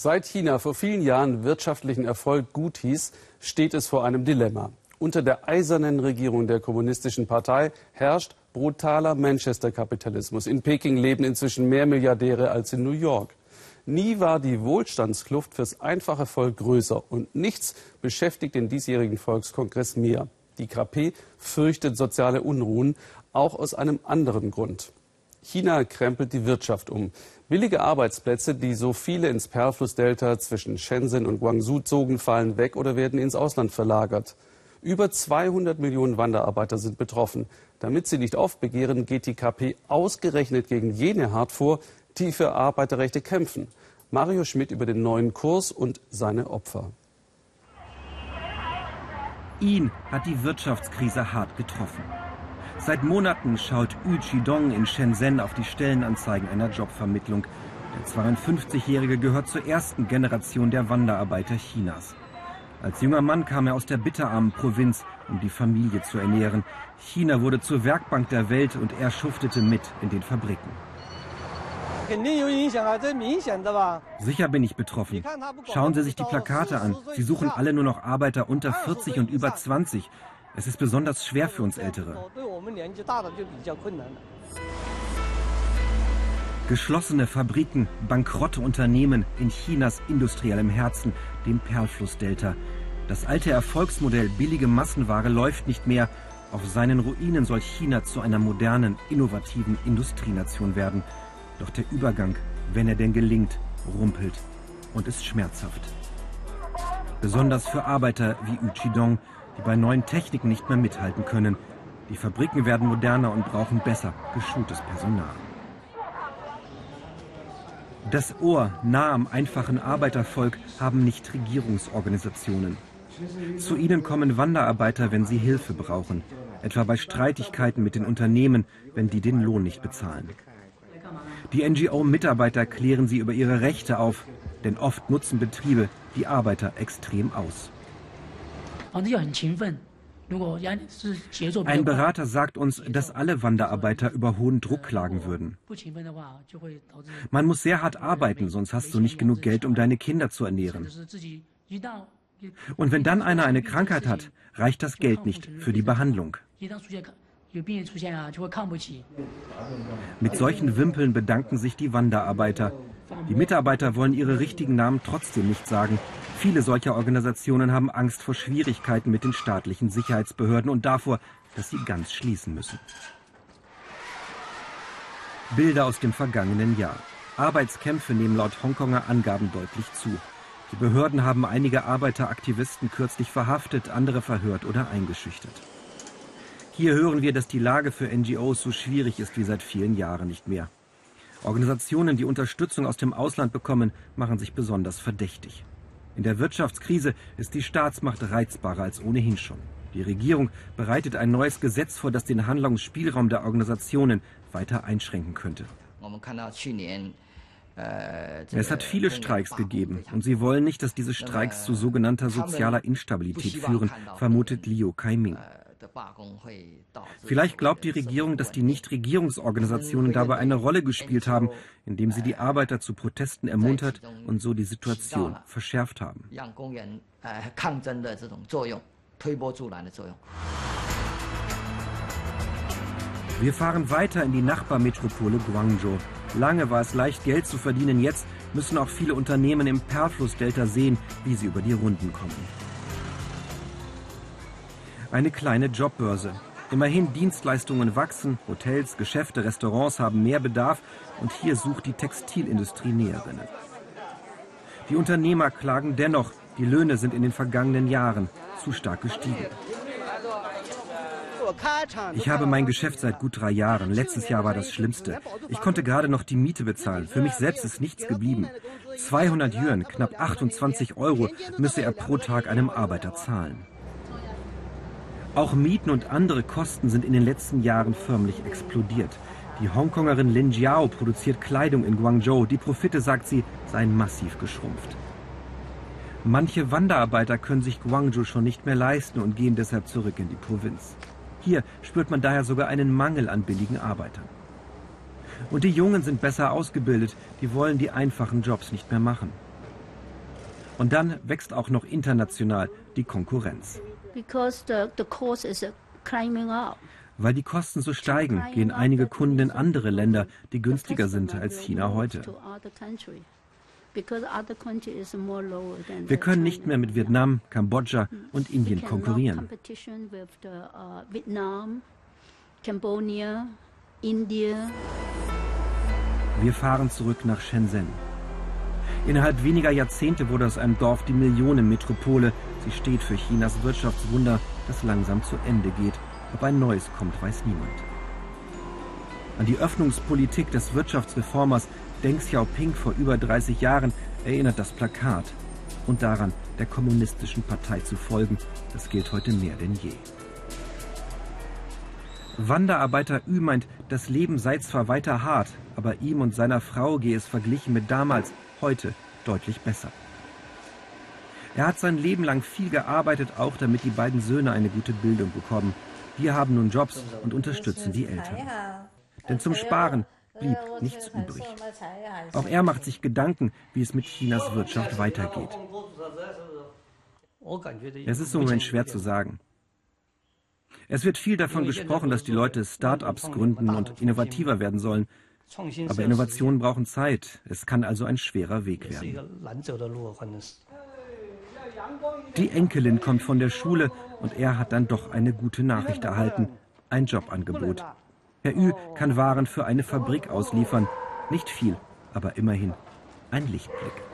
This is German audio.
Seit China vor vielen Jahren wirtschaftlichen Erfolg gut hieß, steht es vor einem Dilemma. Unter der eisernen Regierung der Kommunistischen Partei herrscht brutaler Manchester-Kapitalismus. In Peking leben inzwischen mehr Milliardäre als in New York. Nie war die Wohlstandskluft fürs einfache Volk größer und nichts beschäftigt den diesjährigen Volkskongress mehr. Die KP fürchtet soziale Unruhen, auch aus einem anderen Grund. China krempelt die Wirtschaft um. Billige Arbeitsplätze, die so viele ins Perlflussdelta zwischen Shenzhen und Guangzhou zogen, fallen weg oder werden ins Ausland verlagert. Über 200 Millionen Wanderarbeiter sind betroffen. Damit sie nicht aufbegehren, geht die KP ausgerechnet gegen jene hart vor, die für Arbeiterrechte kämpfen. Mario Schmidt über den neuen Kurs und seine Opfer. Ihn hat die Wirtschaftskrise hart getroffen. Seit Monaten schaut Yu Chidong in Shenzhen auf die Stellenanzeigen einer Jobvermittlung. Der 52-Jährige gehört zur ersten Generation der Wanderarbeiter Chinas. Als junger Mann kam er aus der bitterarmen Provinz, um die Familie zu ernähren. China wurde zur Werkbank der Welt und er schuftete mit in den Fabriken. Sicher bin ich betroffen. Schauen Sie sich die Plakate an. Sie suchen alle nur noch Arbeiter unter 40 und über 20. Es ist besonders schwer für uns Ältere. Geschlossene Fabriken, bankrotte Unternehmen in Chinas industriellem Herzen, dem Perlflussdelta. Das alte Erfolgsmodell billige Massenware läuft nicht mehr. Auf seinen Ruinen soll China zu einer modernen, innovativen Industrienation werden. Doch der Übergang, wenn er denn gelingt, rumpelt und ist schmerzhaft. Besonders für Arbeiter wie Yu Chidong, die bei neuen Techniken nicht mehr mithalten können. Die Fabriken werden moderner und brauchen besser geschultes Personal. Das Ohr nah am einfachen Arbeitervolk haben nicht Regierungsorganisationen. Zu ihnen kommen Wanderarbeiter, wenn sie Hilfe brauchen, etwa bei Streitigkeiten mit den Unternehmen, wenn die den Lohn nicht bezahlen. Die NGO-Mitarbeiter klären sie über ihre Rechte auf, denn oft nutzen Betriebe die Arbeiter extrem aus. Ein Berater sagt uns, dass alle Wanderarbeiter über hohen Druck klagen würden. Man muss sehr hart arbeiten, sonst hast du nicht genug Geld, um deine Kinder zu ernähren. Und wenn dann einer eine Krankheit hat, reicht das Geld nicht für die Behandlung. Mit solchen Wimpeln bedanken sich die Wanderarbeiter. Die Mitarbeiter wollen ihre richtigen Namen trotzdem nicht sagen. Viele solcher Organisationen haben Angst vor Schwierigkeiten mit den staatlichen Sicherheitsbehörden und davor, dass sie ganz schließen müssen. Bilder aus dem vergangenen Jahr. Arbeitskämpfe nehmen laut Hongkonger Angaben deutlich zu. Die Behörden haben einige Arbeiteraktivisten kürzlich verhaftet, andere verhört oder eingeschüchtert. Hier hören wir, dass die Lage für NGOs so schwierig ist wie seit vielen Jahren nicht mehr. Organisationen, die Unterstützung aus dem Ausland bekommen, machen sich besonders verdächtig. In der Wirtschaftskrise ist die Staatsmacht reizbarer als ohnehin schon. Die Regierung bereitet ein neues Gesetz vor, das den Handlungsspielraum der Organisationen weiter einschränken könnte. Es hat viele Streiks gegeben und sie wollen nicht, dass diese Streiks zu sogenannter sozialer Instabilität führen, vermutet Liu Kaiming. Vielleicht glaubt die Regierung, dass die Nichtregierungsorganisationen dabei eine Rolle gespielt haben, indem sie die Arbeiter zu Protesten ermuntert und so die Situation verschärft haben. Wir fahren weiter in die Nachbarmetropole Guangzhou. Lange war es leicht, Geld zu verdienen. Jetzt müssen auch viele Unternehmen im Perlflussdelta sehen, wie sie über die Runden kommen. Eine kleine Jobbörse. Immerhin Dienstleistungen wachsen, Hotels, Geschäfte, Restaurants haben mehr Bedarf und hier sucht die Textilindustrie Näherinnen. Die Unternehmer klagen dennoch, die Löhne sind in den vergangenen Jahren zu stark gestiegen. Ich habe mein Geschäft seit gut drei Jahren. Letztes Jahr war das Schlimmste. Ich konnte gerade noch die Miete bezahlen. Für mich selbst ist nichts geblieben. 200 Yuan, knapp 28 Euro, müsse er pro Tag einem Arbeiter zahlen. Auch Mieten und andere Kosten sind in den letzten Jahren förmlich explodiert. Die Hongkongerin Lin Jiao produziert Kleidung in Guangzhou. Die Profite, sagt sie, seien massiv geschrumpft. Manche Wanderarbeiter können sich Guangzhou schon nicht mehr leisten und gehen deshalb zurück in die Provinz. Hier spürt man daher sogar einen Mangel an billigen Arbeitern. Und die Jungen sind besser ausgebildet, die wollen die einfachen Jobs nicht mehr machen. Und dann wächst auch noch international die Konkurrenz. Weil die Kosten so steigen, gehen einige Kunden in andere Länder, die günstiger sind als China heute. Wir können nicht mehr mit Vietnam, Kambodscha und Indien konkurrieren. Wir fahren zurück nach Shenzhen. Innerhalb weniger Jahrzehnte wurde aus einem Dorf die Millionenmetropole. Sie steht für Chinas Wirtschaftswunder, das langsam zu Ende geht. Ob ein neues kommt, weiß niemand. An die Öffnungspolitik des Wirtschaftsreformers Deng Xiaoping vor über 30 Jahren erinnert das Plakat. Und daran, der kommunistischen Partei zu folgen, das gilt heute mehr denn je. Wanderarbeiter Ü meint, das Leben sei zwar weiter hart, aber ihm und seiner Frau gehe es verglichen mit damals, heute deutlich besser. Er hat sein Leben lang viel gearbeitet, auch damit die beiden Söhne eine gute Bildung bekommen. Wir haben nun Jobs und unterstützen die Eltern. Denn zum Sparen blieb nichts übrig. Auch er macht sich Gedanken, wie es mit Chinas Wirtschaft weitergeht. Es ist im Moment schwer zu sagen. Es wird viel davon gesprochen, dass die Leute Start-ups gründen und innovativer werden sollen. Aber Innovationen brauchen Zeit. Es kann also ein schwerer Weg werden. Die Enkelin kommt von der Schule und er hat dann doch eine gute Nachricht erhalten. Ein Jobangebot. Herr Ü kann Waren für eine Fabrik ausliefern. Nicht viel, aber immerhin ein Lichtblick.